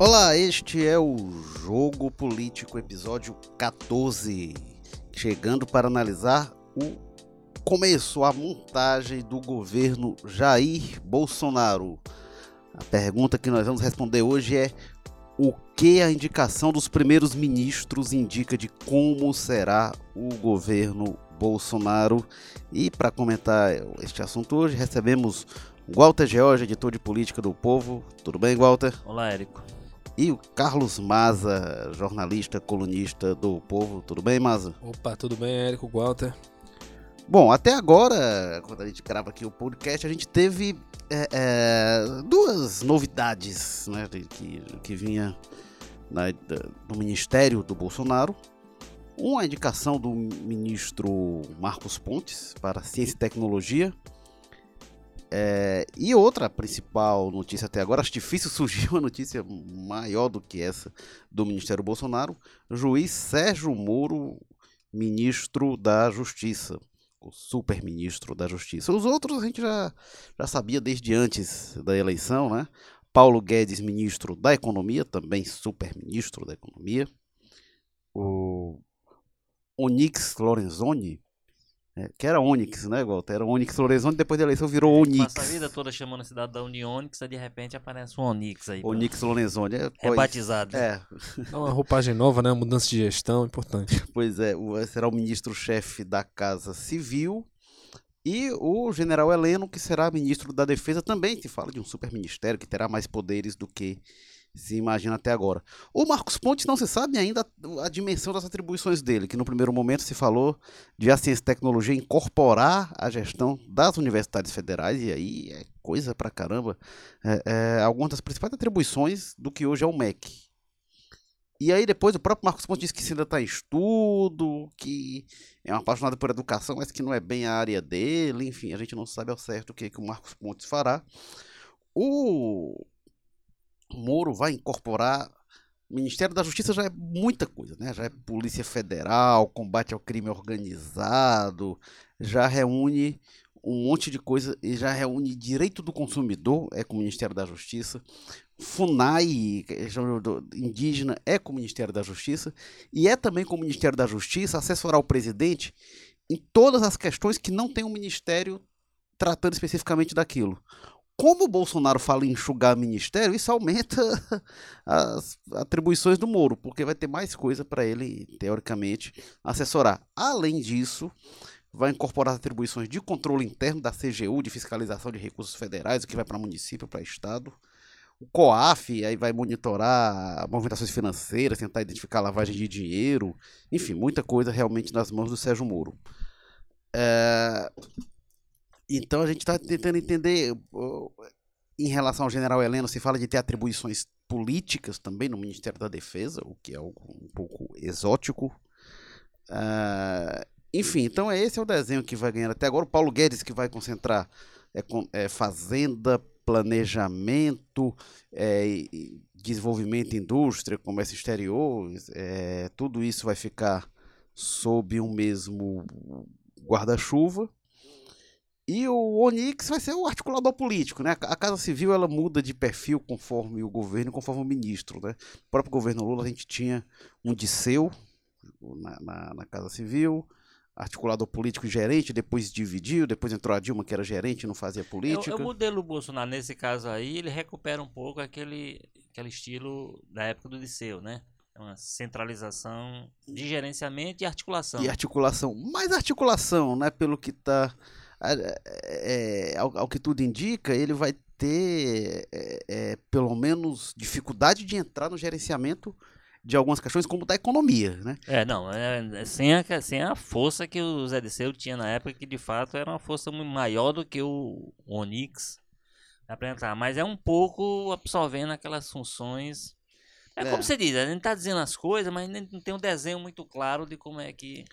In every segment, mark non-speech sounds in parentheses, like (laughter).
Olá, este é o Jogo Político, episódio 14, chegando para analisar o começo, a montagem do governo Jair Bolsonaro. A pergunta que nós vamos responder hoje é: o que a indicação dos primeiros ministros indica de como será o governo Bolsonaro? E para comentar este assunto hoje, recebemos Walter George, editor de política do Povo. Tudo bem, Walter? Olá, Érico e o Carlos Maza, jornalista, colunista do Povo. Tudo bem, Maza? Opa, tudo bem, Érico Walter? Bom, até agora, quando a gente grava aqui o podcast, a gente teve é, é, duas novidades né, que, que vinha na, do Ministério do Bolsonaro. Uma indicação do ministro Marcos Pontes para Ciência e Tecnologia, é, e outra principal notícia até agora, acho difícil (laughs) surgir uma notícia maior do que essa do Ministério Bolsonaro. Juiz Sérgio Moro, ministro da Justiça, o super-ministro da Justiça. Os outros a gente já, já sabia desde antes da eleição, né? Paulo Guedes, ministro da Economia, também super-ministro da Economia. O Onyx Lorenzoni, é, que era Onyx, né, Walter? Era Onyx Lorenzoni, depois da eleição virou Onyx. Passa a vida toda chamando a cidade da Onyx, aí de repente aparece um Onyx aí. Onyx Lorenzoni. É, é batizado. É. é uma roupagem nova, né? Uma mudança de gestão importante. (laughs) Pois é, será o ministro-chefe da Casa Civil. E o general Heleno, que será ministro da Defesa, também se fala de um super ministério que terá mais poderes do que se imagina até agora. O Marcos Pontes não se sabe ainda a dimensão das atribuições dele, que no primeiro momento se falou de a ciência e tecnologia incorporar a gestão das universidades federais, e aí é coisa pra caramba. É, é, algumas das principais atribuições do que hoje é o MEC. E aí depois o próprio Marcos Pontes disse que ainda está em estudo, que é um apaixonado por educação, mas que não é bem a área dele, enfim, a gente não sabe ao certo o que, que o Marcos Pontes fará. O Moro vai incorporar. O Ministério da Justiça já é muita coisa, né? Já é Polícia Federal, combate ao crime organizado, já reúne um monte de coisa e já reúne direito do consumidor, é com o Ministério da Justiça, FUNAI, indígena, é com o Ministério da Justiça, e é também com o Ministério da Justiça assessorar o presidente em todas as questões que não tem um ministério tratando especificamente daquilo como o Bolsonaro fala em enxugar ministério, isso aumenta (laughs) as atribuições do Moro, porque vai ter mais coisa para ele, teoricamente, assessorar. Além disso, vai incorporar atribuições de controle interno da CGU, de fiscalização de recursos federais, o que vai para município, para estado. O COAF aí vai monitorar movimentações financeiras, tentar identificar lavagem de dinheiro, enfim, muita coisa realmente nas mãos do Sérgio Moro. É... Então a gente está tentando entender, em relação ao general Heleno, se fala de ter atribuições políticas também no Ministério da Defesa, o que é algo um pouco exótico. Uh, enfim, então é esse é o desenho que vai ganhar até agora. O Paulo Guedes que vai concentrar é, é fazenda, planejamento, é, desenvolvimento, indústria, comércio exterior, é, tudo isso vai ficar sob um mesmo guarda-chuva. E o Onix vai ser o articulador político, né? A Casa Civil ela muda de perfil conforme o governo, conforme o ministro, né? O próprio governo Lula a gente tinha um Disseu na, na, na Casa Civil, articulador político e gerente, depois dividiu, depois entrou a Dilma que era gerente e não fazia política. O modelo Bolsonaro, nesse caso aí, ele recupera um pouco aquele, aquele estilo da época do Disseu, né? É uma centralização de gerenciamento e articulação. E articulação, mais articulação, né? Pelo que está é, ao, ao, que tudo indica, ele vai ter, é, é, pelo menos, dificuldade de entrar no gerenciamento de algumas questões, como da economia, né? É, não, é, é, sem, a, sem a força que o Zé Disseu tinha na época, que de fato era uma força muito maior do que o Onix apresentar, mas é um pouco absorvendo aquelas funções. É, é. como você diz, a gente tá dizendo as coisas, mas não tem um desenho muito claro de como é que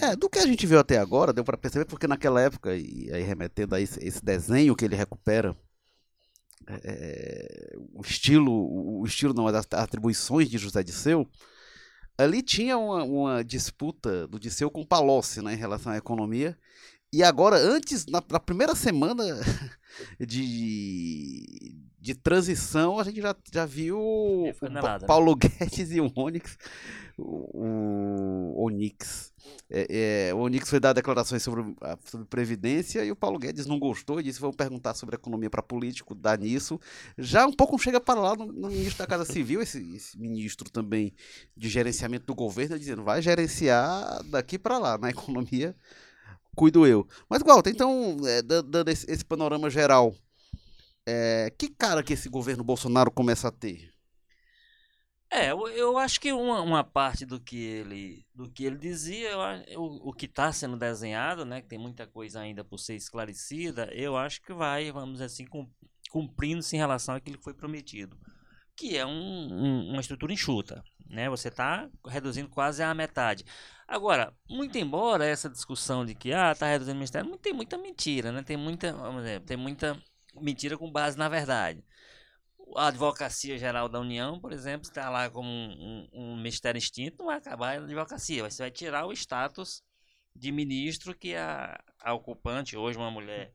é, do que a gente viu até agora, deu para perceber, porque naquela época, e aí remetendo a esse, esse desenho que ele recupera, é, é o estilo, o estilo não, as atribuições de José Disseu, ali tinha uma, uma disputa do Disseu com Palocci, né, em relação à economia, e agora, antes, na, na primeira semana (laughs) de, de transição, a gente já, já viu o Pa- danado, né? Paulo (laughs) Guedes e o Onyx. O, o Onyx. É, é, o Onyx foi dar declarações sobre, a- sobre Previdência e o Paulo Guedes não gostou e disse: vamos perguntar sobre economia para político, dá nisso. Já um pouco chega para lá no, no ministro da Casa Civil, esse, esse ministro também de gerenciamento do governo, dizendo: vai gerenciar daqui para lá, na economia cuido eu. Mas, Walter, então, é, da- dando esse, esse panorama geral, é, que cara que esse governo Bolsonaro começa a ter? É, eu, eu acho que uma, uma parte do que ele do que ele dizia, eu o, o que está sendo desenhado, né, que tem muita coisa ainda por ser esclarecida, eu acho que vai, vamos assim, cum- cumprindo-se em relação àquilo que foi prometido, que é um- um- uma estrutura enxuta, né? Você está reduzindo quase à metade. Agora, muito embora essa discussão de que ah, tá reduzindo o ministério, tem muita mentira, né? Tem muita, vamos dizer, tem muita mentira com base na verdade. A Advocacia Geral da União, por exemplo, está lá como um, um, um ministério extinto, não vai acabar a advocacia, você vai tirar o status de ministro que a, a ocupante, hoje uma mulher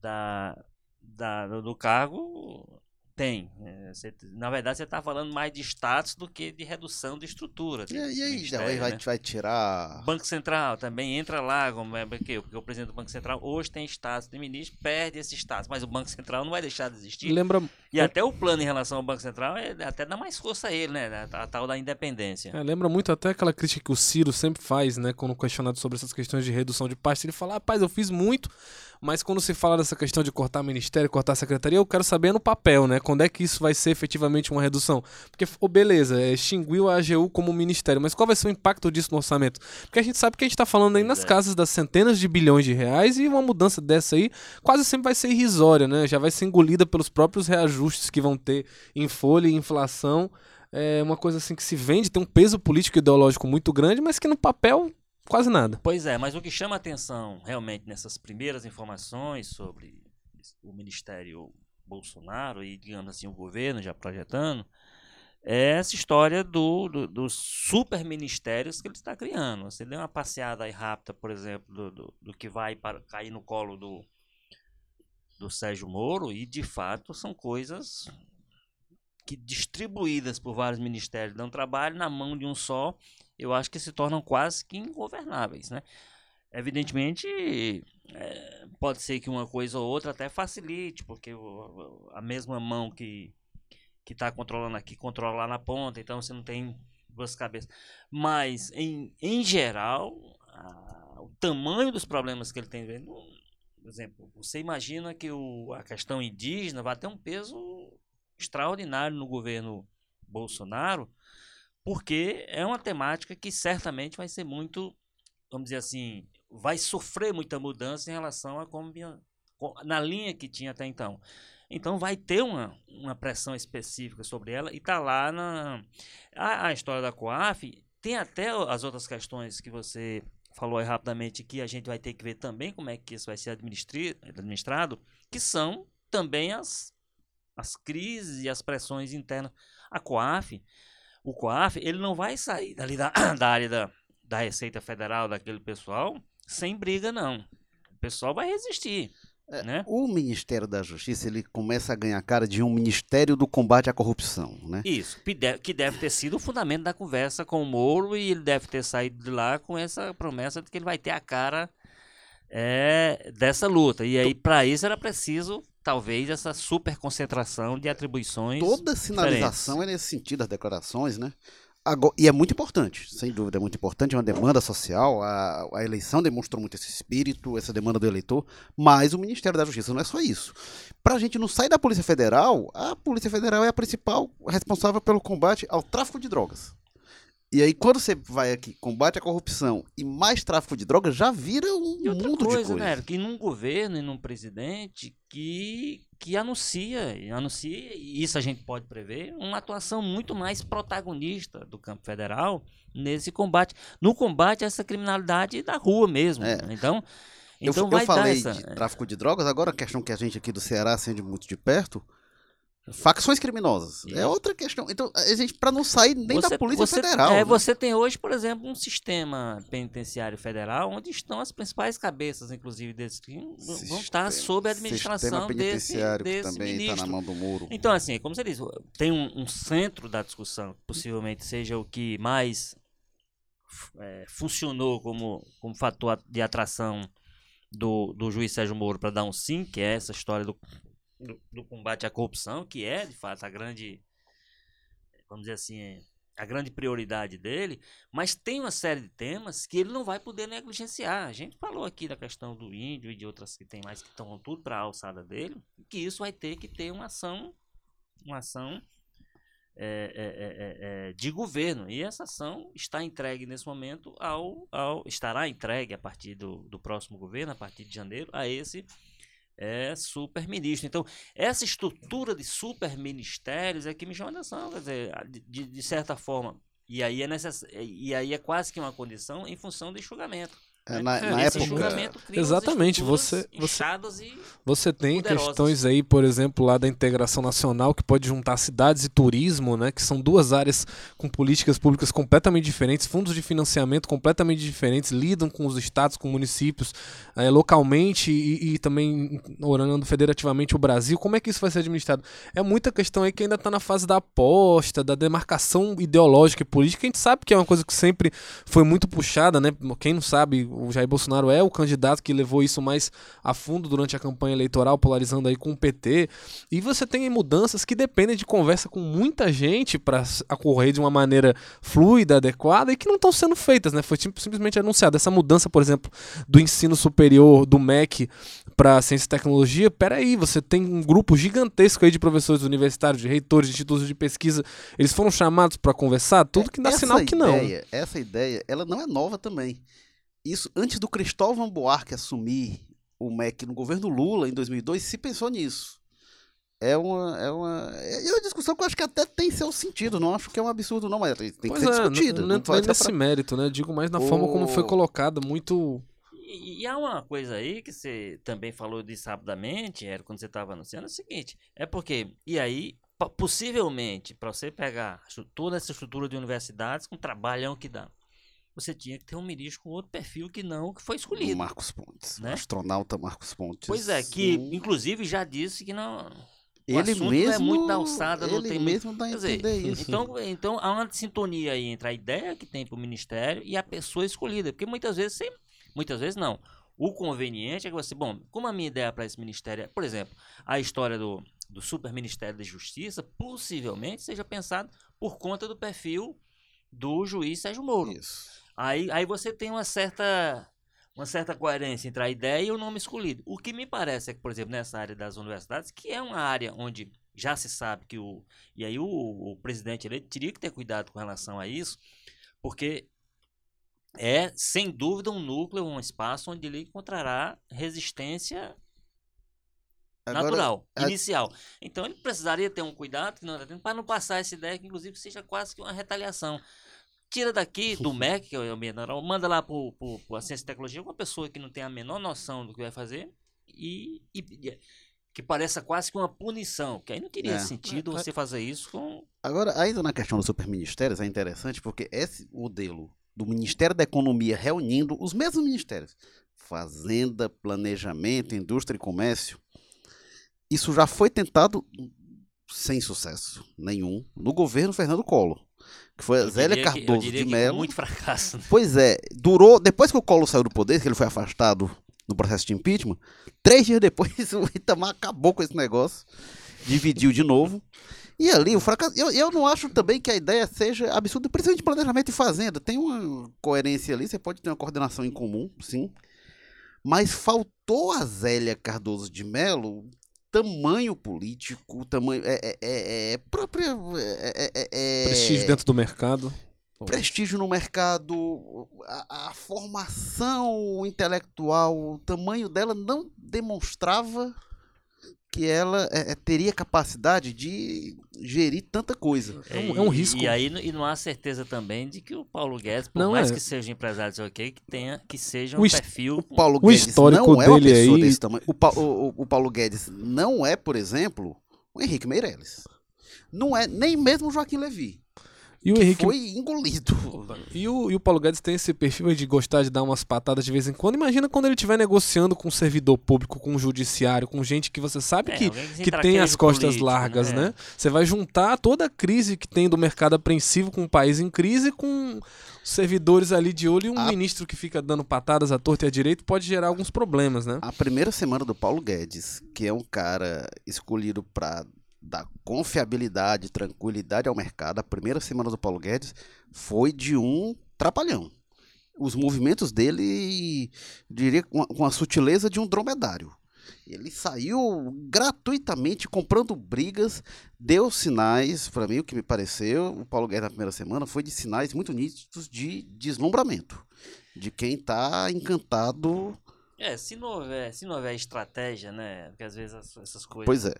da, da, do, do cargo, tem. É, você- na verdade, você está falando mais de status do que de redução de estrutura. E, de aí, vai, né? vai tirar. Banco Central também entra lá, como é, porque, porque o presidente do Banco Central hoje tem status de ministro, perde esse status, mas o Banco Central não vai deixar de existir. Lembra, E até o plano em relação ao Banco Central é até dá mais força a ele, né? A, a tal da independência. é, lembra muito até aquela crítica que o Ciro sempre faz, né? Quando questionado sobre essas questões de redução de pasta, ele fala, rapaz, eu fiz muito, mas quando se fala dessa questão de cortar ministério, cortar secretaria, eu quero saber no papel, né? Quando é que isso vai ser efetivamente uma redução? Porque, oh, beleza, é, extinguiu a AGU como ministério, mas qual vai ser o impacto disso no orçamento? Porque a gente sabe que a gente tá falando aí nas é. casas das centenas de bilhões de reais e uma mudança dessa aí quase sempre vai ser irrisória, né? Já vai ser engolida pelos próprios reajustes que vão ter em folha e inflação. É uma coisa assim que se vende, tem um peso político e ideológico muito grande, mas que no papel quase nada. Pois é, mas o que chama atenção realmente nessas primeiras informações sobre o Ministério Bolsonaro e, digamos assim, o governo já projetando, é essa história do, do- dos super ministérios que ele está criando. Você deu uma passeada aí rápida, por exemplo, do, do, do que vai para, cair no colo do, do Sérgio Moro, e de fato são coisas que distribuídas por vários ministérios dão trabalho na mão de um só, eu acho que se tornam quase que ingovernáveis, né? Evidentemente, é, pode ser que uma coisa ou outra até facilite, porque o- a mesma mão que que está controlando aqui controla lá na ponta, então você não tem duas cabeças. Mas, em, em geral, a- o tamanho dos problemas que ele tem, por exemplo, você imagina que o, a questão indígena vai ter um peso extraordinário no governo Bolsonaro, porque é uma temática que certamente vai ser muito, vamos dizer assim, vai sofrer muita mudança em relação a como na linha que tinha até então. Então vai ter uma, uma pressão específica sobre ela e tá lá na a, a história da COAF tem até as outras questões que você falou aí rapidamente que a gente vai ter que ver também como é que isso vai ser administrado, que são também as as crises e as pressões internas. A COAF, o COAF, ele não vai sair dali da, (clears throat) da área da, da Receita Federal, daquele pessoal, sem briga, não. O pessoal vai resistir, É, né? O Ministério da Justiça ele começa a ganhar cara de um Ministério do Combate à Corrupção, né? Isso, que deve, que deve ter sido o fundamento da conversa com o Moro e ele deve ter saído de lá com essa promessa de que ele vai ter a cara é, dessa luta. E aí, para isso, era preciso, talvez, essa super concentração de atribuições. Toda sinalização é nesse sentido, as declarações, né? Agora- e é muito importante, sem dúvida, é muito importante, é uma demanda social. A, a eleição demonstrou muito esse espírito, essa demanda do eleitor, mas o Ministério da Justiça não é só isso. Para a gente não sair da Polícia Federal, a Polícia Federal é a principal responsável pelo combate ao tráfico de drogas. E aí, quando você vai aqui, combate à corrupção e mais tráfico de drogas, já vira um E outra mundo coisa, de coisa. né? Que num governo e num presidente que, que anuncia, e anuncia, e isso a gente pode prever, uma atuação muito mais protagonista do campo federal nesse combate. No combate a essa criminalidade da rua mesmo. É. né? Então, Eu, então eu falei essa. de tráfico de drogas, agora a questão que a gente aqui do Ceará acende muito de perto, facções criminosas. É Isso. outra questão. Então, a gente, pra não sair nem da Polícia você- Federal. É, né? você tem hoje, por exemplo, um sistema penitenciário federal onde estão as principais cabeças, inclusive, desses crimes, vão- vão estar sob a administração desse, desse também está ministro. na mão do muro. Então, assim, como você diz, tem um, um centro da discussão, que possivelmente seja o que mais é, funcionou como, como fator de atração do, do juiz Sérgio Moro para dar um sim, que é essa história do, do, do combate à corrupção, que é, de fato, a grande, vamos dizer assim, a grande prioridade dele, mas tem uma série de temas que ele não vai poder negligenciar. A gente falou aqui da questão do índio e de outras que tem mais que estão tudo para a alçada dele, que isso vai ter que ter uma ação, uma ação é, é, é, é, é, de governo. E essa ação está entregue nesse momento ao, ao estará entregue a partir do, do próximo governo, a partir de janeiro, a esse é, super-ministro. Então, essa estrutura de super-ministérios é que me chama atenção, quer dizer, de- de certa forma. E aí, é necess... e aí é quase que uma condição em função do enxugamento. É, né? na, É, na Esse época. Exatamente, você- você- e Você tem Poderosas. questões aí, por exemplo, lá da integração nacional, que pode juntar cidades e turismo, né? Que são duas áreas com políticas públicas completamente diferentes, fundos de financiamento completamente diferentes, lidam com os estados, com municípios, eh, localmente e, e também orando federativamente o Brasil. Como é que isso vai ser administrado? É muita questão aí que ainda está na fase da aposta, da demarcação ideológica e política. A gente sabe que é uma coisa que sempre foi muito puxada, né? Quem não sabe, o Jair Bolsonaro é o candidato que levou isso mais a fundo durante a campanha eleitoral, polarizando aí com o PT. E você tem mudanças que dependem de conversa com muita gente para ocorrer de uma maneira fluida, adequada e que não estão sendo feitas, né? Foi sim- simplesmente anunciado essa mudança, por exemplo, do ensino superior do MEC para ciência e tecnologia. Peraí, você tem um grupo gigantesco aí de professores universitários, de reitores, de institutos de pesquisa. Eles foram chamados para conversar, tudo que dá Essa sinal que não. Essa ideia, ela não é nova também. Isso, antes do Cristóvão Buarque assumir o MEC no governo Lula, em 2002, se pensou nisso. É uma, é uma, é uma discussão que eu acho que até tem seu sentido. Não acho que é um absurdo, não, mas tem que Pois ser é, discutida. não, Não, não ser nesse pra- mérito, né? Digo mais na forma como foi O- colocada, muito E, e há uma coisa aí que você também falou disso rapidamente, era quando você estava anunciando, é o seguinte, é porque, e aí, po- possivelmente, para você pegar toda essa estrutura de universidades com o trabalhão que dá, você tinha que ter um ministro com outro perfil que não que foi O escolhido. Marcos Pontes. né? O astronauta Marcos Pontes. Pois é, que inclusive já disse que não... ele não mesmo, é muito da alçada, não ele tem muito- mesmo dá a Quer dizer, isso. então, então há uma sintonia aí entre a ideia que tem para o ministério e a pessoa escolhida. Porque muitas vezes, sem, muitas vezes não. O conveniente é que você, bom, como a minha ideia para esse ministério é, por exemplo, a história do, do Super Ministério da Justiça, possivelmente seja pensado por conta do perfil do juiz Sérgio Moro. Isso. Aí, aí você tem uma certa, uma certa coerência entre a ideia e o nome escolhido. O que me parece é que, por exemplo, nessa área das universidades, que é uma área onde já se sabe que o. E aí o, o presidente eleito teria que ter cuidado com relação a isso, porque é, sem dúvida, um núcleo, um espaço onde ele encontrará resistência Agora, natural, a- inicial. Então ele precisaria ter um cuidado que não está tendo para não passar essa ideia que inclusive seja quase que uma retaliação. Tira daqui (laughs) do MEC, que é o menor, manda lá para a ciência e tecnologia uma pessoa que não tem a menor noção do que vai fazer e, e- que pareça quase que uma punição, que aí não teria É. sentido você fazer isso com Agora, ainda na questão dos superministérios, é interessante porque esse modelo do Ministério da Economia reunindo os mesmos ministérios, Fazenda, Planejamento, Indústria e Comércio, isso já foi tentado sem sucesso nenhum no governo Fernando Collor, que foi a Zélia que- Cardoso diria de que Mello. muito fracasso. né? Pois é, durou. Depois que o Collor saiu do poder, que ele foi afastado no processo de impeachment, três dias depois (laughs) o Itamar acabou com esse negócio, dividiu de novo. E ali, o fracasso. Eu, eu não acho também que a ideia seja absurda, principalmente planejamento e fazenda. Tem uma coerência ali, você pode ter uma coordenação em comum, sim. Mas faltou a Zélia Cardoso de Mello tamanho político, tamanho. É, é, é, é própria. É, é, é, prestígio dentro do mercado. prestígio no mercado, a, a formação intelectual, o tamanho dela não demonstrava que ela é, é, teria capacidade de gerir tanta coisa. É um- é um risco. E aí e não há certeza também de que o Paulo Guedes, por Não, mais é. que seja empresário, sei lá o quê, que tenha que seja O um his- perfil O Paulo O Guedes histórico não é uma dele pessoa aí- desse tamanho. O, Pa- o- o- o Paulo Guedes não é, por exemplo, o Henrique Meirelles. Não é nem mesmo o Joaquim Levy. E o que Henrique foi engolido. E o, e o Paulo Guedes tem esse perfil de gostar de dar umas patadas de vez em quando. Imagina quando ele estiver negociando com um servidor público, com um judiciário, com gente que você sabe É, que, que tem as costas político, largas, né? né? Você vai juntar toda a crise que tem do mercado apreensivo com o país em crise com servidores ali de olho e um A- ministro que fica dando patadas à torta e à direita pode gerar alguns problemas, né? A primeira semana do Paulo Guedes, que é um cara escolhido para dar confiabilidade, tranquilidade ao mercado, a primeira semana do Paulo Guedes foi de um trapalhão. Os movimentos dele, diria, com a, com a sutileza de um dromedário. Ele saiu gratuitamente comprando brigas, deu sinais, para mim, o que me pareceu, o Paulo Guedes na primeira semana foi de sinais muito nítidos de deslumbramento. De quem está encantado. É, se não houver, se não houver estratégia, né? Porque às vezes as- essas coisas. Pois é.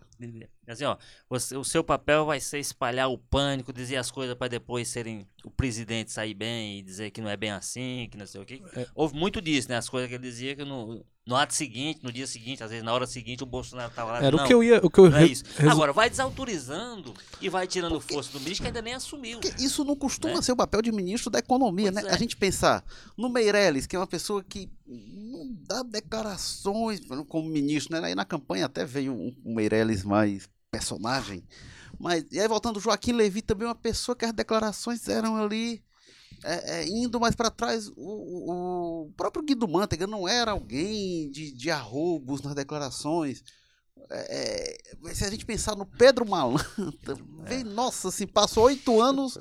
Assim, ó, você- o seu papel vai ser espalhar o pânico, dizer as coisas para depois serem o presidente sair bem e dizer que não é bem assim, que não sei o quê. É. Houve muito disso, né? As coisas que ele dizia que no, no ato seguinte, no dia seguinte, às vezes na hora seguinte, o Bolsonaro tava lá. Era não, o que eu ia. O que eu não é isso. resu- Agora, vai desautorizando e vai tirando força do ministro que ainda nem assumiu. Porque isso não costuma Né? ser o papel de ministro da economia, Pois né? é. A gente pensar no Meirelles, que é uma pessoa que não dá declarações como ministro, né? Aí na campanha até veio um, um Meirelles mais personagem. Mas, e aí voltando, Joaquim Levi também é uma pessoa que as declarações eram ali é, é, indo mais para trás. O, o- próprio Guido Mantega não era alguém de, de arroubos nas declarações. É, é, se a gente pensar no Pedro Malantra, (laughs) vem, nossa, assim, passou oito anos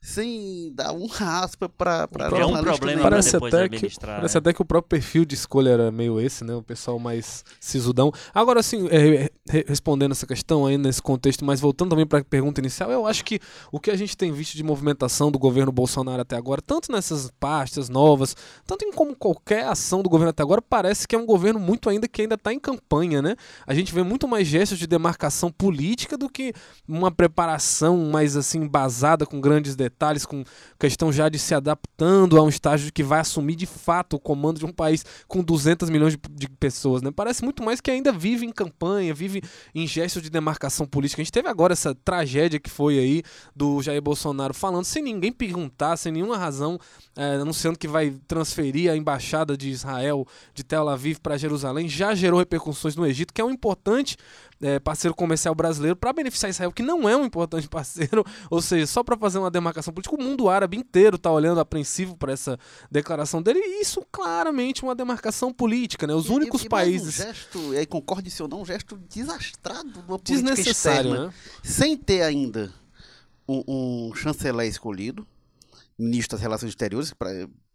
sem dar uma aspa para É um problema Parece até, que, parece né? até que o próprio perfil de escolha era meio esse, né? O pessoal mais sisudão. Agora, assim, é, re- respondendo essa questão aí nesse contexto, mas voltando também para a pergunta inicial, eu acho que o que a gente tem visto de movimentação do governo Bolsonaro até agora, tanto nessas pastas novas, tanto em como qualquer ação do governo até agora, parece que é um governo muito ainda que ainda está em campanha, né? A gente vê muito mais gestos de demarcação política do que uma preparação mais assim embasada com grandes detalhes, com questão já de se adaptando a um estágio que vai assumir de fato o comando de um país com 200 milhões de, de pessoas, né? Parece muito mais que ainda vive em campanha, vive em gestos de demarcação política. A gente teve agora essa tragédia que foi aí do Jair Bolsonaro falando sem ninguém perguntar, sem nenhuma razão, eh, anunciando que vai transferir a embaixada de Israel de Tel Aviv para Jerusalém, já gerou repercussões no Egito, que é um importante eh, parceiro comercial brasileiro para beneficiar Israel, que não é um importante (laughs) parceiro, ou seja, só para fazer uma demarcação política, o mundo árabe inteiro está olhando apreensivo para essa declaração dele, e isso claramente é uma demarcação política, né? Os E- únicos e- países Um gesto, e aí concorde se ou não, um gesto desastrado de uma política desnecessário, externa, né? sem ter ainda um, um chanceler escolhido, ministro das Relações Exteriores,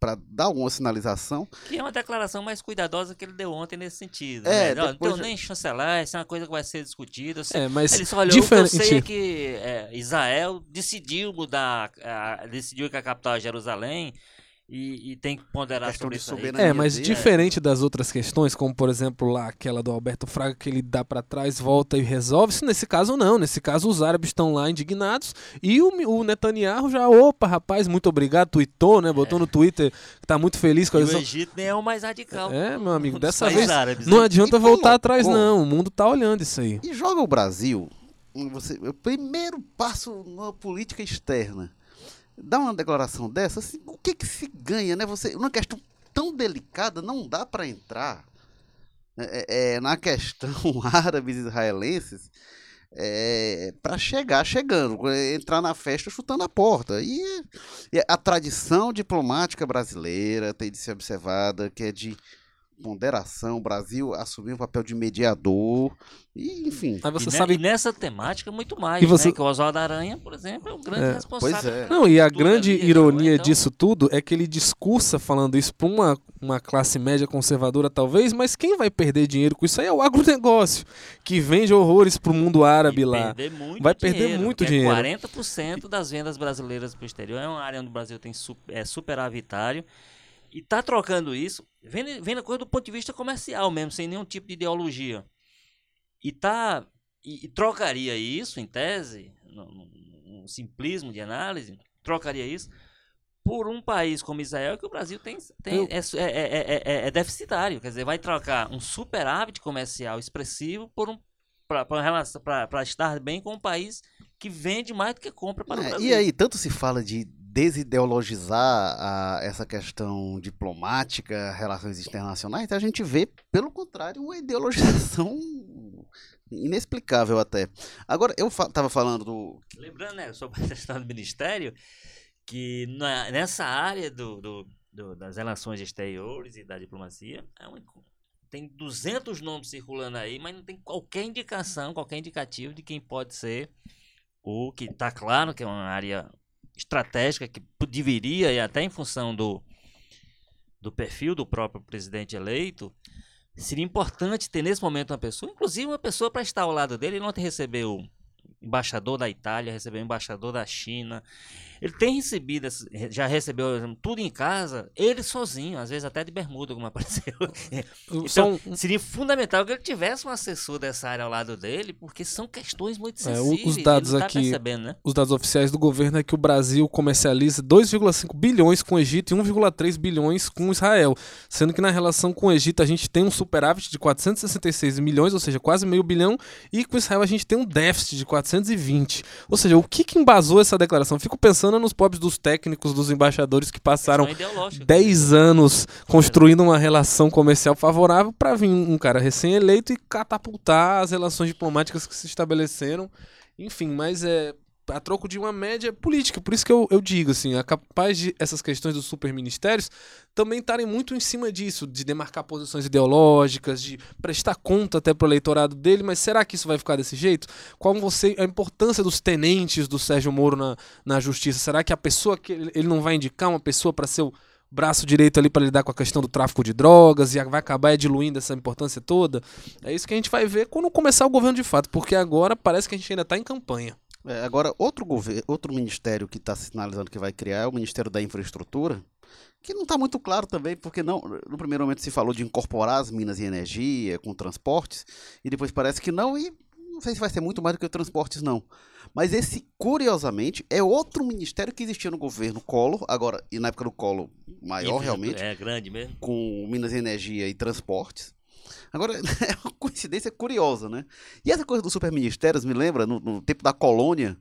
para dar alguma sinalização. Que é uma declaração mais cuidadosa que ele deu ontem nesse sentido. É, né? Não, então já- nem chancelar, isso é uma coisa que vai ser discutida. sei- É, mas Ele só olhou o que eu diferente. sei é que é, Israel decidiu mudar, a- decidiu que a capital é Jerusalém e, e tem que ponderar sobre isso. É, mas dele, diferente das outras questões, como por exemplo lá aquela do Alberto Fraga que ele dá pra trás, volta e resolve, isso nesse caso não. Nesse caso os árabes estão lá indignados e o, o Netanyahu já, opa, rapaz, muito obrigado, tweetou, né? Botou no Twitter que tá muito feliz com a E o decisão. Egito nem é o mais radical. É, meu amigo, dessa vez árabes, não né? adianta E voltar colocou- atrás não, o mundo tá olhando isso aí. E joga o Brasil, você, o primeiro passo na política externa. Dá uma declaração dessa, assim, o que que se ganha, né? Você, uma questão tão delicada, não dá para entrar é, é, na questão (laughs) árabes israelenses é, para chegar chegando, é, entrar na festa chutando a porta. E, e a tradição diplomática brasileira tem de ser observada, que é de ponderação. O Brasil assumiu o papel de mediador, e, enfim. Aí você e, sabe nessa temática muito mais, E você- né? Que o Oswaldo Aranha, por exemplo, é um grande É. responsável. Pois é. Não, e a grande ali, ironia então- disso tudo é que ele discursa falando isso para uma, uma classe média conservadora, talvez, mas quem vai perder dinheiro com isso aí é o agronegócio, que vende horrores pro mundo árabe E lá. perder muito Vai perder dinheiro, muito porque dinheiro. É 40% das vendas brasileiras para o exterior. É uma área onde o Brasil tem su- é superavitário. E tá trocando isso, vendo, vendo a coisa do ponto de vista comercial mesmo, sem nenhum tipo de ideologia. E tá. E, e trocaria isso, em tese, num simplismo de análise, trocaria isso por um país como Israel que o Brasil tem, tem Eu- é, é, é, é- é- é deficitário. Quer dizer, vai trocar um superávit comercial expressivo por um para estar bem com um país que vende mais do que compra para o É, Brasil. e aí, tanto se fala de desideologizar a- essa questão diplomática, relações internacionais, a gente vê, pelo contrário, uma ideologização inexplicável até. Agora, eu fa tava falando do. Lembrando, né, a questão do ministério, que na- nessa área do, do- do- das relações exteriores e da diplomacia, é tem 200 nomes circulando aí, mas não tem qualquer indicação, qualquer indicativo de quem pode ser o que está claro que é uma área estratégica que deveria, e até em função do, do perfil do próprio presidente eleito, seria importante ter nesse momento uma pessoa, inclusive uma pessoa para estar ao lado dele. Ele ontem recebeu o embaixador da Itália, recebeu embaixador da China. Ele tem recebido, já recebeu tudo em casa, ele sozinho, às vezes até de bermuda, como (laughs) apareceu. Só Então, seria fundamental que ele tivesse um assessor dessa área ao lado dele, porque são questões muito É, sensíveis. os dados tá aqui- né? os dados oficiais do governo é que o Brasil comercializa 2,5 bilhões com o Egito e 1,3 bilhões com Israel. Sendo que na relação com o Egito a gente tem um superávit de 466 milhões, ou seja, quase meio bilhão, e com Israel a gente tem um déficit de 420. Ou seja, o que, que embasou essa declaração? Fico pensando nos pobres dos técnicos, dos embaixadores que passaram Questão ideológica. 10 anos construindo uma relação comercial favorável para vir um cara recém-eleito e catapultar as relações diplomáticas que se estabeleceram. Enfim, mas é a troco de uma média política. Por isso que eu, eu digo, assim, é capaz de essas questões dos superministérios também estarem muito em cima disso, de demarcar posições ideológicas, de prestar conta até para o eleitorado dele, mas será que isso vai ficar desse jeito? Qual você a importância dos tenentes do Sérgio Moro na, na justiça? Será que a pessoa que ele não vai indicar uma pessoa para ser o braço direito ali para lidar com a questão do tráfico de drogas e vai acabar diluindo essa importância toda? É isso que a gente vai ver quando começar o governo de fato, porque agora parece que a gente ainda está em campanha. É, agora, outro, governo, outro ministério que está sinalizando que vai criar é o Ministério da Infraestrutura, que não está muito claro também, porque não, no primeiro momento se falou de incorporar as minas e energia com transportes, e depois parece que não, e não sei se vai ser muito mais do que transportes, não. Mas esse, curiosamente, é outro ministério que existia no governo Collor, agora, e na época do Collor, maior realmente, É grande mesmo. com Minas e Energia e Transportes. Agora, (laughs) é uma coincidência curiosa, né? E essa coisa dos superministérios me lembra, no, no tempo da colônia,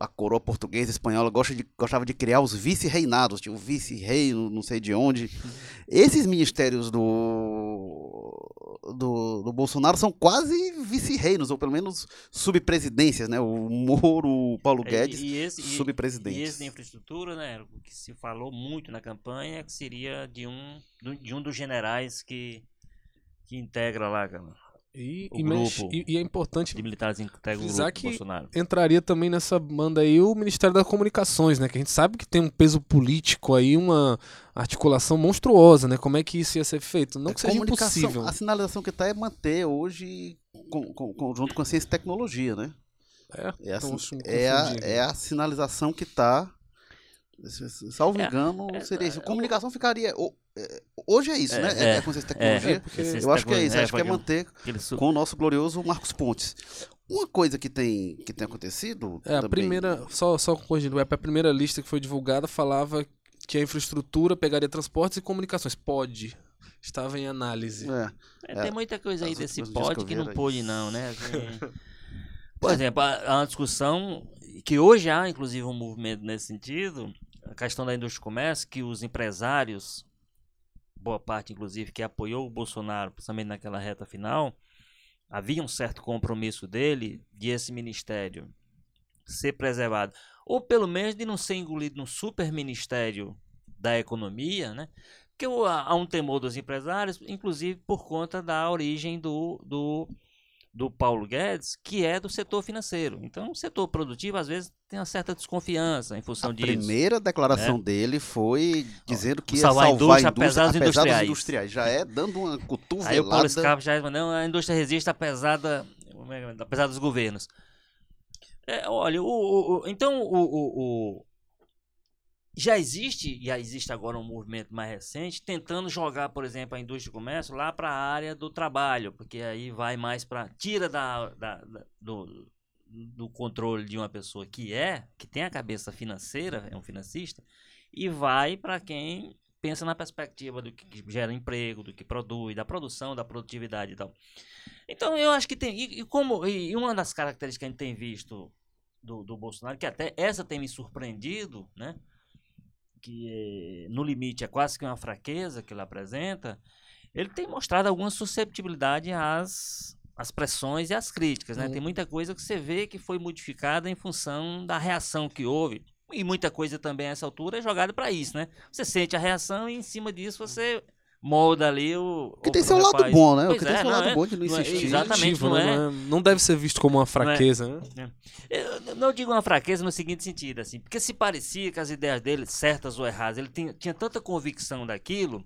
a coroa portuguesa e espanhola gosta de- gostava de criar os vice-reinados, tinha o vice-rei, não sei de onde. (laughs) Esses ministérios do, do, do Bolsonaro são quase vice-reinos, ou pelo menos subpresidências, né? O Moro, o Paulo É, Guedes, e, esse, e, subpresidentes. e esse de infraestrutura, né? O que se falou muito na campanha que seria de um, de um dos generais que, que integra lá, cara, E, O e mexe- grupo. e- e é importante de militares integram o grupo que- Bolsonaro. entraria também nessa banda aí o Ministério das Comunicações, né? Que a gente sabe que tem um peso político aí, uma articulação monstruosa, né? Como é que isso ia ser feito? Não É, que seja impossível. A sinalização que está é manter hoje, com, com- com- junto com a ciência e tecnologia, né? É, É a, é a, é a sinalização que está. Salvo É, engano, é, seria isso. é, Comunicação ficaria. Hoje é isso, É, né? é, É, com ciência e tecnologia. porque Eu acho que é isso. Acho que é manter su- com o nosso glorioso Marcos Pontes. Uma coisa que tem, que tem acontecido. É, a também- primeira, só, só corrigindo, é, a primeira lista que foi divulgada falava que a infraestrutura pegaria transportes e comunicações. Pode. Estava em análise. É. É, tem muita coisa aí desse pode que não pôde, não, né? (laughs) Assim, Por exemplo, há há uma discussão que hoje há, inclusive, um movimento nesse sentido, a questão da indústria do comércio, que os empresários, boa parte, inclusive, que apoiou o Bolsonaro, principalmente naquela reta final, havia um certo compromisso dele de esse ministério ser preservado. Ou pelo menos de não ser engolido no super ministério da economia, né? Porque há um temor dos empresários, inclusive por conta da origem do, do, do Paulo Guedes, que é do setor financeiro. Então, o setor produtivo, às vezes, tem uma certa desconfiança em função A disso. primeira declaração dele foi dizendo que ia Salvar salvar, a indústria, a indústria apesar dos industriais. industriais. Já é dando uma Aí o Paulo cotovelada. Scarpa já não, a indústria resiste apesar, da, é é? apesar dos governos. É, olha, o, o- então o- já existe, e existe agora um movimento mais recente, tentando jogar, por exemplo, a indústria do comércio lá para a área do trabalho, porque aí vai mais para. tira da, da- da- do, do controle de uma pessoa que é, que tem a cabeça financeira, é um financista, e vai para quem pensa na perspectiva do que gera emprego, do que produz, da produção, da produtividade e tal. Então eu acho que tem. E, e como, e uma das características que a gente tem visto do, do Bolsonaro, que até essa tem me surpreendido, né? Que no limite é quase que uma fraqueza que ele apresenta, ele tem mostrado alguma susceptibilidade às, às pressões e às críticas, né? Uhum. Tem muita coisa que você vê que foi modificada em função da reação que houve. E muita coisa também a essa altura é jogada para isso, né? Você sente a reação e em cima disso você molda ali o. Que o tem seu lado rapaz. bom, né? O Pois que tem é, seu não lado é- bom de não não é- insistir. exatamente, não né? é- Não, é- não deve ser visto como uma fraqueza, né? Eu não digo uma fraqueza no seguinte sentido, assim, porque se parecia que as ideias dele, certas ou erradas, ele tinha, tinha tanta convicção daquilo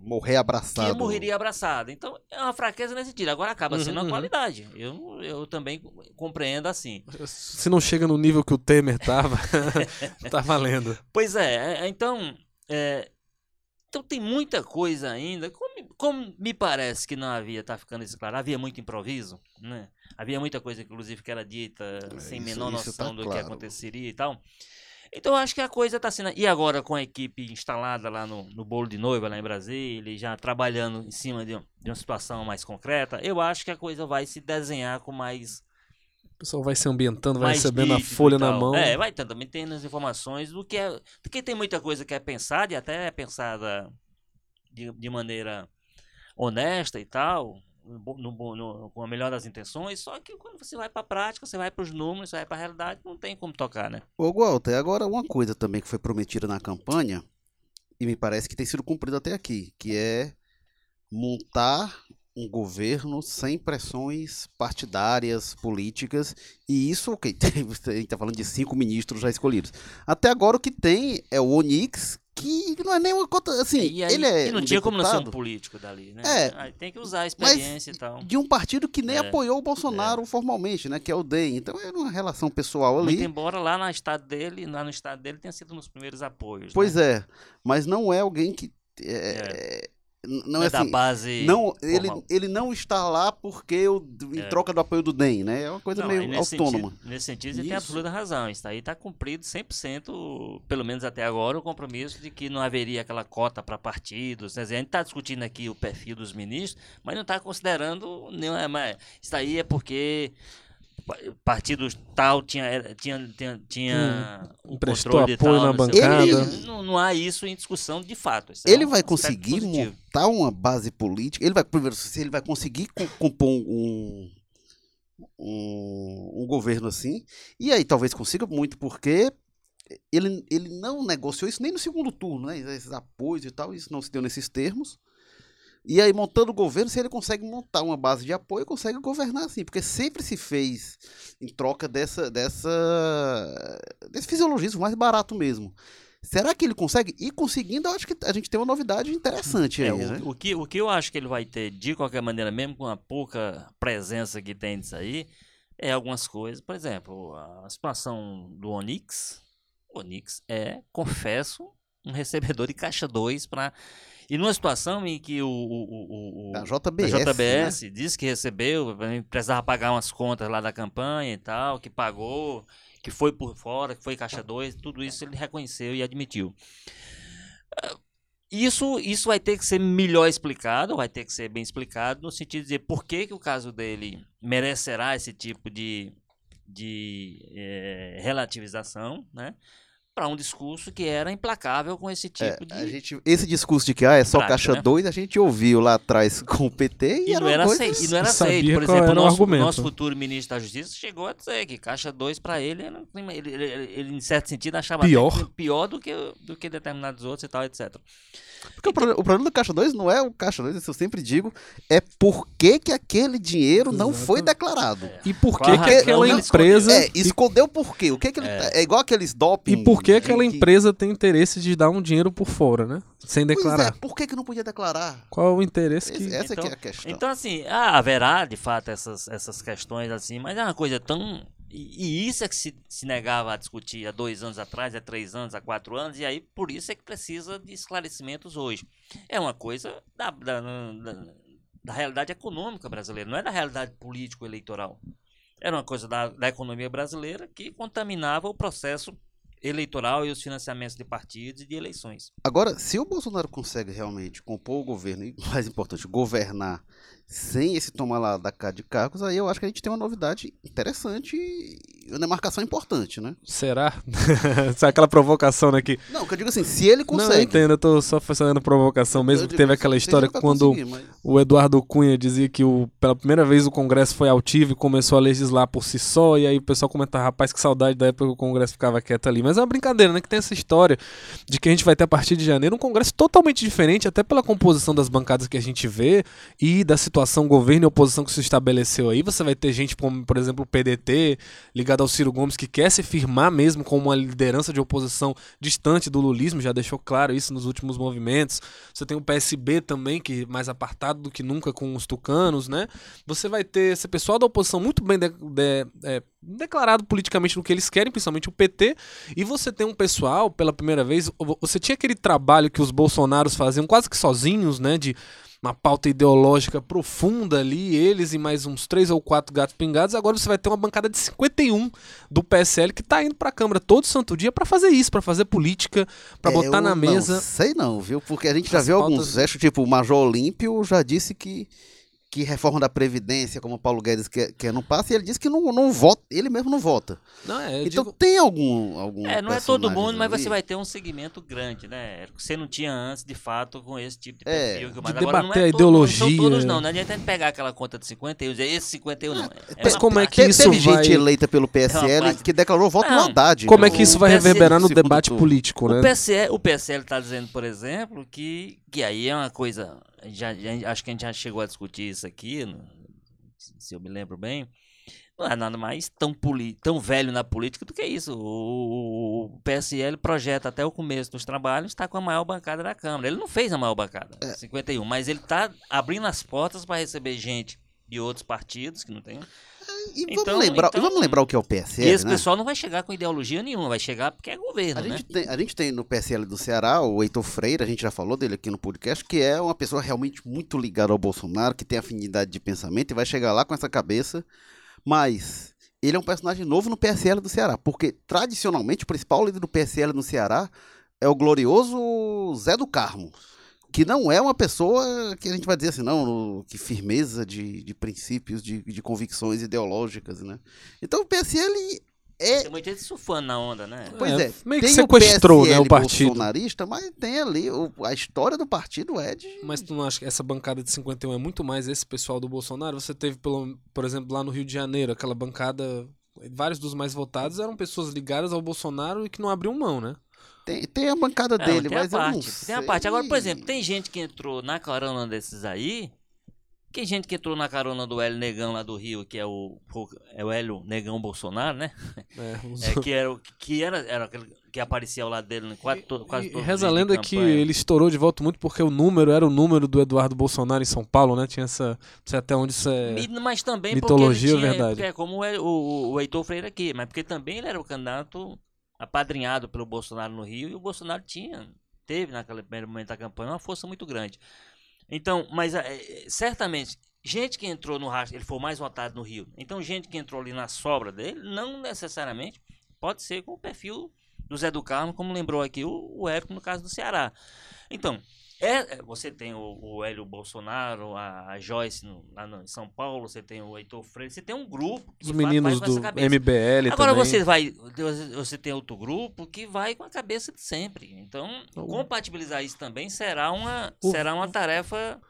Morrer que abraçado. ele morreria abraçado. Então, é uma fraqueza nesse sentido. Agora acaba Uhum, sendo uma uhum. qualidade. Eu, eu também compreendo assim. Se não chega no nível que o Temer tava, (laughs) tá valendo. Pois é, é, então. é, então tem muita coisa ainda. Como, como me parece que não havia, tá ficando isso claro, havia muito improviso, né? Havia muita coisa, inclusive, que era dita sem isso- menor isso noção tá do que claro. aconteceria e tal. Então eu acho que a coisa tá sendo. E agora com a equipe instalada lá no, no bolo de noiva, lá em Brasília, já trabalhando em cima de, um- de uma situação mais concreta, eu acho que a coisa vai se desenhar com mais O pessoal vai se ambientando, vai mais recebendo a folha na mão. É, vai também tendo as informações do que é. Porque tem muita coisa que é pensada e até é pensada de, de maneira honesta e tal, no no no- com a melhor das intenções, só que quando você vai pra prática, você vai pros números, você vai pra realidade, não tem como tocar, né? Ô, Walter, agora uma coisa também que foi prometida na campanha, e me parece que tem sido cumprida até aqui, que é montar um governo sem pressões partidárias, políticas, e isso, ok, (laughs) a gente tá falando de cinco ministros já escolhidos. Até agora o que tem é o Onix, que não é nem uma conta, assim, e aí, ele é e não um tinha como não ser um deputado político dali, né? É, Aí tem que usar a experiência e tal. de um partido que nem É, apoiou o Bolsonaro formalmente, né, que é o DEM. Então é uma relação pessoal ali. Muito embora lá no estado dele, lá no estado dele tenha sido um dos primeiros apoios. Pois né? é, mas não é alguém que. é, n- Não é é da assim. base. Não, ele, formal. ele não está lá porque eu, em É. troca do apoio do DEM, né? É uma coisa Não, meio nesse autônoma. Sentido, nesse sentido, você tem Isso. absoluta razão. Isso aí está cumprido 100%, pelo menos até agora, o compromisso de que não haveria aquela cota para partidos. Dizer, a gente está discutindo aqui o perfil dos ministros, mas não está considerando nenhum. é, Isso aí é porque partido tal tinha, tinha, tinha, tinha o Emprestou controle apoio tal, na o bancada. Não, não há isso em discussão de fato. Isso é Ele um vai conseguir positivo. montar uma base política. Ele vai, primeiro, se ele vai conseguir co- compor um, um, um governo assim. E aí talvez consiga muito, porque ele, ele não negociou isso nem no segundo turno, né? Esses apoios e tal, isso não se deu nesses termos. E aí, montando o governo, se ele consegue montar uma base de apoio, consegue governar assim, porque sempre se fez em troca dessa, dessa desse fisiologismo mais barato mesmo. Será que ele consegue? E conseguindo, eu acho que a gente tem uma novidade interessante aí, É, né? o, o que, o que eu acho que ele vai ter, de qualquer maneira, mesmo com a pouca presença que tem disso aí, é algumas coisas. Por exemplo, a situação do Onix. O Onix é, confesso, um recebedor de caixa 2 para. E numa situação em que o, o, o, o, A a JBS, né? JBS disse que recebeu, precisava pagar umas contas lá da campanha e tal, que pagou, que foi por fora, que foi caixa 2, tudo isso ele reconheceu e admitiu. Ah, Isso, isso vai ter que ser melhor explicado, vai ter que ser bem explicado, no sentido de dizer por que, que o caso dele merecerá esse tipo de, de eh, relativização, né? Para um discurso que era implacável com esse É, tipo de. a gente, esse discurso de que ah, é só Prática, caixa né? 2, a gente ouviu lá atrás (laughs) com o PT e, E era não era, coisa... aceito, e não era aceito. Por exemplo, o era o nosso, argumento. nosso futuro ministro da Justiça chegou a dizer que caixa 2 para ele, ele, ele, ele, ele, em certo sentido, achava Pior. pior do que, do que determinados outros e tal, etc. Porque o, pro- o problema do caixa 2 não é o caixa 2, isso eu sempre digo, é por que, que aquele dinheiro não foi declarado. E por que, a que aquela empresa. É, escondeu por quê? O que que ele, é. igual aqueles doping. E por que aquela que- empresa tem interesse de dar um dinheiro por fora, né? Sem Pois declarar. é, por que, que não podia declarar? Qual é o interesse que. Essa Então- que é a questão. Então, assim, ah, haverá de fato essas, essas questões assim, mas é uma coisa tão. E, e isso é que se, se negava a discutir há dois anos atrás, há três anos, há quatro anos, e aí por isso é que precisa de esclarecimentos hoje. É uma coisa da, da, da, da realidade econômica brasileira, não é da realidade político-eleitoral. Era uma coisa da, da economia brasileira que contaminava o processo eleitoral e os financiamentos de partidos e de eleições. Agora, se o Bolsonaro consegue realmente compor o governo e, (laughs) mais importante, governar sem esse tomar lá da cá de cargos, aí eu acho que a gente tem uma novidade interessante e uma demarcação importante, né? Será? (laughs) Sabe aquela provocação, né? Que... Não, que eu digo assim, se ele consegue. Não, eu entendo, eu tô só fazendo provocação mesmo. Eu que teve aquela você história quando mas- o Eduardo Cunha dizia que o, pela primeira vez o Congresso foi altivo e começou a legislar por si só, e aí o pessoal comentava, rapaz, que saudade da época que o Congresso ficava quieto ali. Mas é uma brincadeira, né? Que tem essa história de que a gente vai ter a partir de janeiro um Congresso totalmente diferente, até pela composição das bancadas que a gente vê e da situação governo e oposição que se estabeleceu aí. Você vai ter gente como, por exemplo, o PDT, ligado ao Ciro Gomes, que quer se firmar mesmo como uma liderança de oposição distante do lulismo, já deixou claro isso nos últimos movimentos. Você tem o PSB também, que é mais apartado do que nunca com os tucanos, né? Você vai ter esse pessoal da oposição muito bem de- de- é, declarado politicamente no que eles querem, principalmente o PT, e você tem um pessoal, pela primeira vez, você tinha aquele trabalho que os bolsonaros faziam quase que sozinhos, né? De uma pauta ideológica profunda ali, eles e mais uns três ou quatro gatos pingados. Agora você vai ter uma bancada de 51 do PSL que tá indo pra Câmara todo santo dia pra fazer isso, pra fazer política, pra É, botar na Não mesa. sei não, viu? Porque a gente já As viu pautas- alguns gestos, tipo o Major Olímpio já disse que, que reforma da Previdência, como o Paulo Guedes quer, quer não passa, e ele disse que não, não vota, ele mesmo não vota. Não, é, então digo- tem algum, algum. É, não é todo mundo, mas ali? você vai ter um segmento grande, né? Érico? Você não tinha antes, de fato, com esse tipo de É, perfil. que- de mas agora não debater é a todo Não ideologia. são todos, não. Não adianta a gente pegar aquela conta de 51 e dizer esse 51 não. É Mas como é parte- que Te- isso teve vai- gente eleita pelo PSL parte- que declarou voto no Não. Haddad. Como é que isso vai PSL reverberar no debate turno. político, O né? O PSL está dizendo, por exemplo, que, que aí é uma coisa. Já, já- acho que a gente já chegou a discutir isso aqui, se eu me lembro bem. Não é nada mais tão, tão velho na política do que isso. O, o PSL projeta até o começo dos trabalhos, está com a maior bancada da Câmara. Ele não fez a maior bancada, É. 51, mas ele está abrindo as portas para receber gente de outros partidos que não tem. E vamos, Então- lembrar, então- vamos lembrar o que é o PSL, esse né? pessoal não vai chegar com ideologia nenhuma, vai chegar porque é governo, A né? gente, tem, a gente tem no PSL do Ceará o Heitor Freire, a gente já falou dele aqui no podcast, que é uma pessoa realmente muito ligada ao Bolsonaro, que tem afinidade de pensamento e vai chegar lá com essa cabeça. Mas ele é um personagem novo no PSL do Ceará, porque tradicionalmente o principal líder do PSL no Ceará é o glorioso Zé do Carmo, que não é uma pessoa que a gente vai dizer assim, não, no- que firmeza de, de princípios, de, de convicções ideológicas, né? Então o PSL é Tem muita gente surfando na onda, né? Pois é, meio que tem sequestrou, o né, PSL o partido. bolsonarista, mas tem ali, o- a história do partido é de... Mas tu não acha que essa bancada de 51 é muito mais esse pessoal do Bolsonaro? Você teve, pelo, por exemplo, lá no Rio de Janeiro, aquela bancada. Vários dos mais votados eram pessoas ligadas ao Bolsonaro e que não abriam mão, né? Tem, tem a bancada Não, dele, tem mas a eu não parte, sei. Tem a parte. Agora, por exemplo, tem gente que entrou na carona desses aí. Tem gente que entrou na carona do Hélio Negão lá do Rio, que é o, é o Hélio Negão Bolsonaro, né? É, (laughs) É, que era, que era, era aquele que aparecia ao lado dele em quase, to- quase E todos os reza a lenda que ele estourou de volta muito porque o número era o número do Eduardo Bolsonaro em São Paulo, né? Tinha essa. Não sei até onde isso é. Mas também mitologia porque ele tinha, verdade? porque é como o, o, o Heitor Freire aqui, mas porque também ele era o candidato apadrinhado pelo Bolsonaro no Rio e o Bolsonaro tinha, teve naquele primeiro momento da campanha uma força muito grande. Então, mas é, certamente, gente que entrou no rastro, ele foi mais votado no Rio. Então, gente que entrou ali na sobra dele, não necessariamente pode ser com o perfil do Zé do Carmo, como lembrou aqui o, o Érico no caso do Ceará. Então, é, é, você tem o, o Hélio Bolsonaro, a, a Joyce no- lá no, em São Paulo, você tem o Heitor Freire, você tem um grupo que Os meninos vai com essa do. MBL Agora também. você vai, você tem outro grupo que vai com a cabeça de sempre. Então, compatibilizar isso também será uma, será uma tarefa.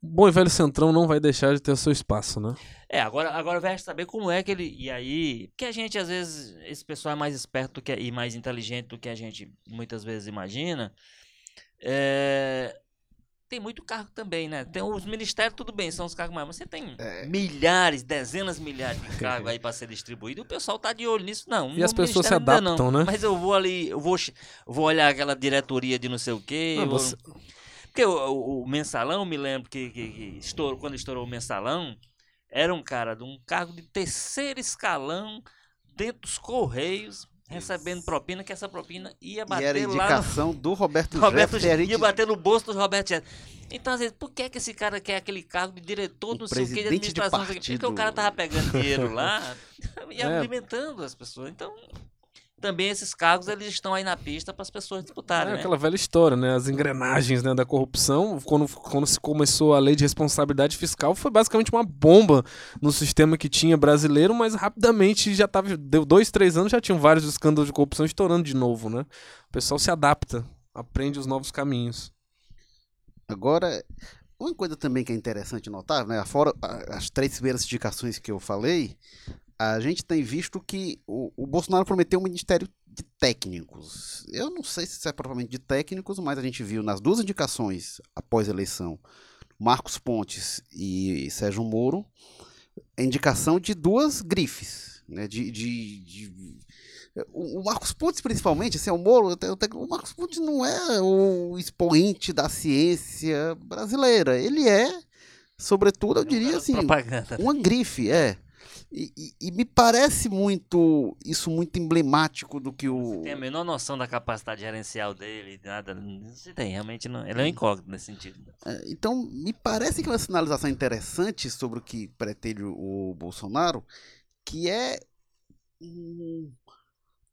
O bom e velho Centrão não vai deixar de ter o seu espaço, né? É, agora, agora vai saber como é que ele. E aí. Porque a gente, às vezes, esse pessoal é mais esperto que, e mais inteligente do que a gente muitas vezes imagina. É, tem muito cargo também, né? Tem os ministérios, tudo bem, são os cargos mais. Mas você tem É. milhares, dezenas, milhares de cargos aí para ser distribuído. E o pessoal tá de olho nisso, não. E as pessoas se adaptam, não. né? Mas eu vou ali, eu vou, vou olhar aquela diretoria de não sei o quê. Ah, eu vou- você- Porque o, o- o mensalão, me lembro que, que- que estourou, quando estourou o mensalão, era um cara de um cargo de terceiro escalão dentro dos Correios, recebendo propina, que essa propina ia E bater era lá no, indicação do Roberto, (laughs) Roberto Jefferson, e ia bater no bolso do Roberto Jefferson. Então, às vezes, por que, que esse cara quer aquele cargo de diretor, não sei o que, de de administração? não sei o quê? Porque o partido. cara tava pegando dinheiro lá (laughs) e É. alimentando as pessoas. Então, também esses cargos eles estão aí na pista para as pessoas disputarem, É né? aquela velha história, né? As engrenagens né, da corrupção, quando, quando se começou a lei de responsabilidade fiscal, foi basicamente uma bomba no sistema que tinha brasileiro, mas rapidamente já tava. Deu dois, três anos, já tinham vários escândalos de corrupção estourando de novo, né? O pessoal se adapta, aprende os novos caminhos. Agora, uma coisa também que é interessante notar, né? Fora as três primeiras indicações que eu falei, a gente tem visto que o, o Bolsonaro prometeu um ministério de técnicos. Eu não sei se isso é propriamente de técnicos, mas a gente viu nas duas indicações após a eleição, Marcos Pontes e Sérgio Moro, a indicação de duas grifes, né? De, de, de- o Marcos Pontes, principalmente, assim, é o Moro, o Marcos Pontes não é o expoente da ciência brasileira. Ele é, sobretudo, eu diria assim, propaganda. uma grife, é. E, e- e me parece muito isso muito emblemático do que o Tem a menor noção da capacidade gerencial dele, nada. Não se tem, realmente não. Ele é um incógnito nesse sentido. É, Então, me parece que é uma sinalização interessante sobre o que pretende o Bolsonaro, que é um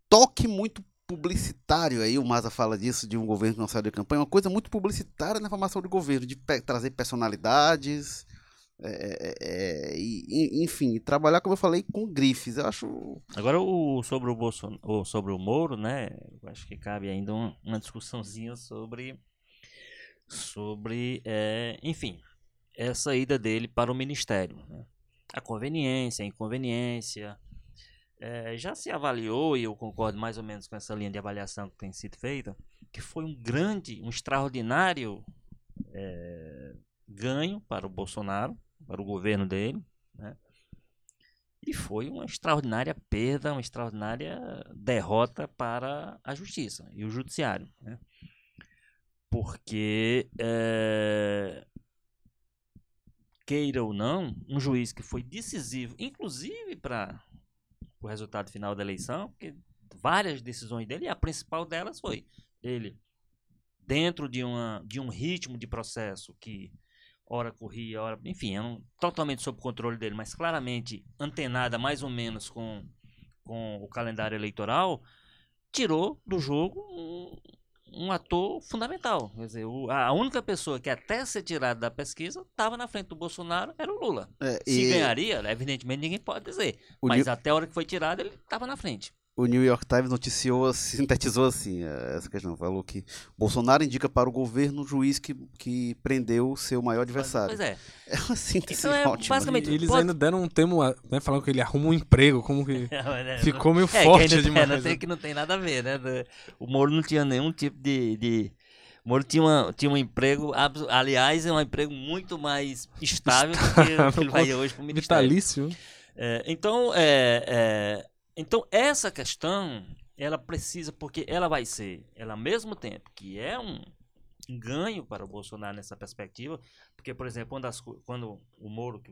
toque muito publicitário aí, o Maza fala disso, de um governo que não sai de campanha, uma coisa muito publicitária na formação de governo, de pe- trazer personalidades, é, é, é, e- enfim, trabalhar, como eu falei, com grifes. Eu acho Agora, o, sobre o Bolsonaro, ou sobre o Moro, né? Eu acho que cabe ainda um- uma discussãozinha sobre. Sobre. é, enfim, essa ida dele para o ministério. né? A conveniência, a inconveniência. É, já se avaliou, e eu concordo mais ou menos com essa linha de avaliação que tem sido feita, que foi um grande, um extraordinário é, ganho para o Bolsonaro, para o governo dele, né? E foi uma extraordinária perda, uma extraordinária derrota para a justiça e o judiciário. Né? Porque, é, queira ou não, um juiz que foi decisivo, inclusive para o resultado final da eleição, porque várias decisões dele, e a principal delas foi ele, dentro de, uma, de um ritmo de processo que hora corria, hora. Enfim, é um, totalmente sob controle dele, mas claramente antenada mais ou menos com, com o calendário eleitoral, tirou do jogo um, um ator fundamental. Quer dizer, o- a única pessoa que até ser tirada da pesquisa estava na frente do Bolsonaro era o Lula. é, Se e ganharia, evidentemente ninguém pode dizer. o, mas New, até a hora que foi tirado, ele estava na frente. O New York Times noticiou, (laughs) sintetizou assim é, essa questão, falou que Bolsonaro indica para o governo o juiz que, que prendeu o seu maior adversário. Pois é. (laughs) É uma síntese Então é ótima. basicamente- E eles pode- ainda deram um termo, né, falando que ele arruma um emprego, como que (laughs) ficou meio É, que forte ainda demais. tem, não tem, que não tem nada a ver, né? Do- O Moro não tinha nenhum tipo de. de... O Moro tinha, uma, tinha um emprego, aliás, é um emprego muito mais estável do que o que ele vai hoje para o Ministério. Vitalício. É, então, é, é, então, essa questão, ela precisa, porque ela vai ser, ela ao mesmo tempo que é um ganho para o Bolsonaro nessa perspectiva, porque, por exemplo, quando, as quando o Moro, que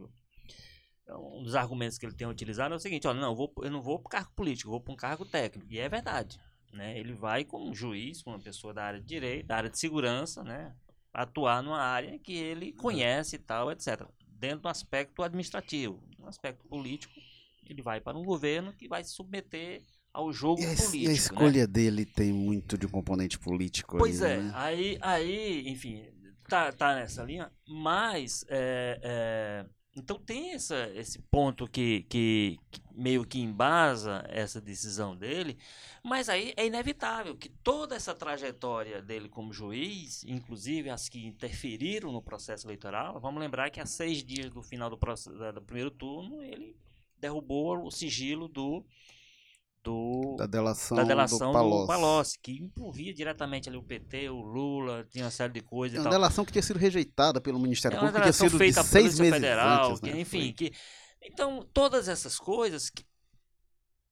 um dos argumentos que ele tem utilizado é o seguinte, olha, não, eu, vou, eu não vou para cargo político, eu vou para um cargo técnico, e é verdade, né? Ele vai como juiz, como uma pessoa da área de direito, da área de segurança, né? Atuar numa área que ele conhece e tal, etc. Dentro do aspecto administrativo, no aspecto político, ele vai para um governo que vai se submeter ao jogo E a, político. e a né? escolha dele tem muito de componente político. Pois ali, é, né? aí, aí, enfim, tá, tá nessa linha, mas é, é, então tem essa, esse ponto que, que, que meio que embasa essa decisão dele, mas aí é inevitável que toda essa trajetória dele como juiz, inclusive as que interferiram no processo eleitoral, vamos lembrar que há seis dias do final do, processo, do primeiro turno ele derrubou o sigilo do do Da delação, da delação do do Palocci. Palocci, que envolvia diretamente ali o PT, o Lula, tinha uma série de coisas É uma delação que tinha sido rejeitada pelo Ministério É uma Público, que tinha sido feita de seis meses Federal, antes, que, né? enfim, Foi. que então todas essas coisas que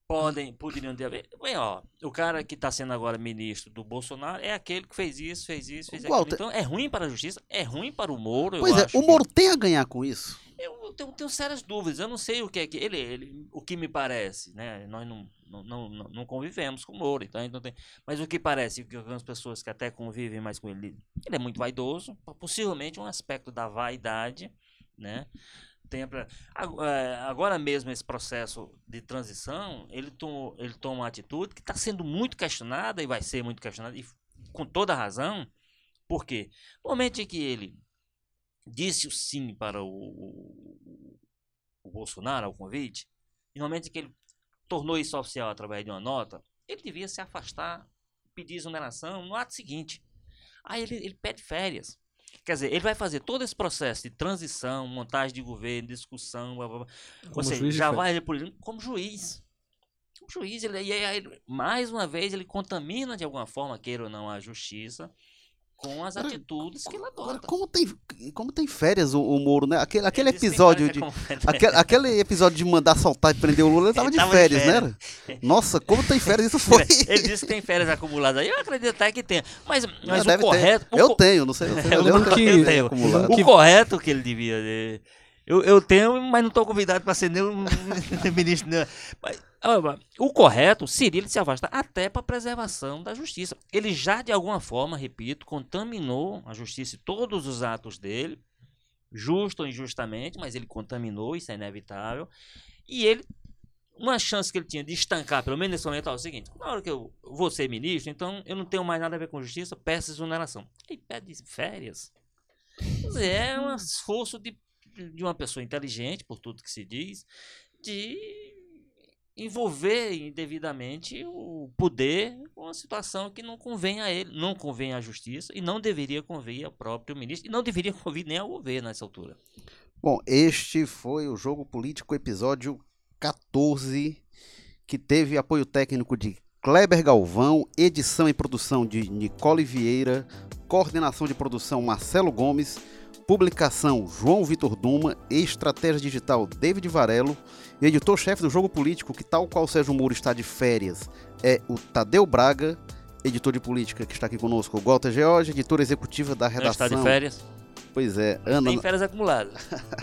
podem poderiam ter. Bem, ó, o cara que está sendo agora ministro do Bolsonaro é aquele que fez isso, fez isso, fez aquilo. Walter- Então é ruim para a justiça, é ruim para o Moro. eu Pois é, acho o que- Moro tem a ganhar com isso. Eu tenho, tenho sérias dúvidas. Eu não sei o que é que ele, ele o que me parece, né? Nós não, não, não, não- convivemos com o Moro, então não tem. Mas o que parece que algumas pessoas que até convivem mais com ele, ele é muito vaidoso, possivelmente um aspecto da vaidade, né? tenha pra- é, agora mesmo esse processo de transição, ele tomou, ele toma uma atitude que está sendo muito questionada e vai ser muito questionada e com toda razão. Por quê? No momento em que ele disse o sim para o, o, o Bolsonaro ao convite, e no momento em que ele tornou isso oficial através de uma nota, ele devia se afastar, pedir exoneração no ato seguinte. Aí ele, ele pede férias. Quer dizer, ele vai fazer todo esse processo de transição, montagem de governo, discussão, blá, blá, blá. Ou seja, juiz já vai ele por- como juiz. Como juiz, ele, e aí, ele- mais uma vez, ele contamina de alguma forma, queira ou não, a justiça com as atitudes que ele adota. como tem, como tem férias o, o Moro, né? Aquele, aquele Ele episódio de. Aquele, aquele episódio de mandar soltar e prender o Lula, ele tava, Ele de, tava de férias, férias. né? era? Nossa, como tem férias, isso foi. (laughs) Ele disse que tem férias acumuladas aí. Eu acredito até que tem. Mas, mas o correto. o Eu co- tenho, não sei. Não sei Eu eu tenho- que- eu tenho acumulado. O Que- correto que ele devia. eh, Eu, eu tenho, mas não estou convidado para ser nenhum (laughs) ministro. Não. Mas, ah, o correto seria ele se afastar até para preservação da justiça. Ele já, de alguma forma, repito, contaminou a justiça e todos os atos dele, justo ou injustamente, mas ele contaminou, isso é inevitável. E ele. Uma chance que ele tinha de estancar, pelo menos nesse momento, é o seguinte: na hora que eu vou ser ministro, então eu não tenho mais nada a ver com justiça, peço exoneração. Ele pede férias. É um esforço de, de uma pessoa inteligente, por tudo que se diz, de envolver indevidamente o poder com uma situação que não convém a ele, não convém à justiça e não deveria convir ao próprio ministro e não deveria (laughs) convir nem ao governo nessa altura. Bom, este foi o Jogo Político, episódio 14, que teve apoio técnico de Kleber Galvão, edição e produção de Nicole Vieira, coordenação de produção Marcelo Gomes, publicação João Vitor Duma, estratégia digital David Varelo, e editor-chefe do Jogo Político, que tal qual Sérgio Moro está de férias, é o Tadeu Braga, editor de política que está aqui conosco, o Walter George, editora executiva da Não redação. está de férias, Pois é, Ana, tem férias acumuladas.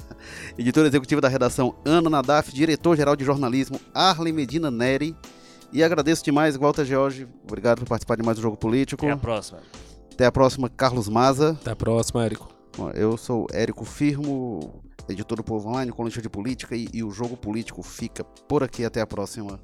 (laughs) editora executiva da redação Ana Nadaf, diretor-geral de jornalismo Arlen Medina Neri. E agradeço demais, Walter George. Obrigado por participar de mais um Jogo Político. Até a próxima. Até a próxima, Carlos Maza. Até a próxima, Érico. Eu sou Érico Firmo, editor do Povo Online, colunista de política e, e o jogo político fica por aqui. Até a próxima.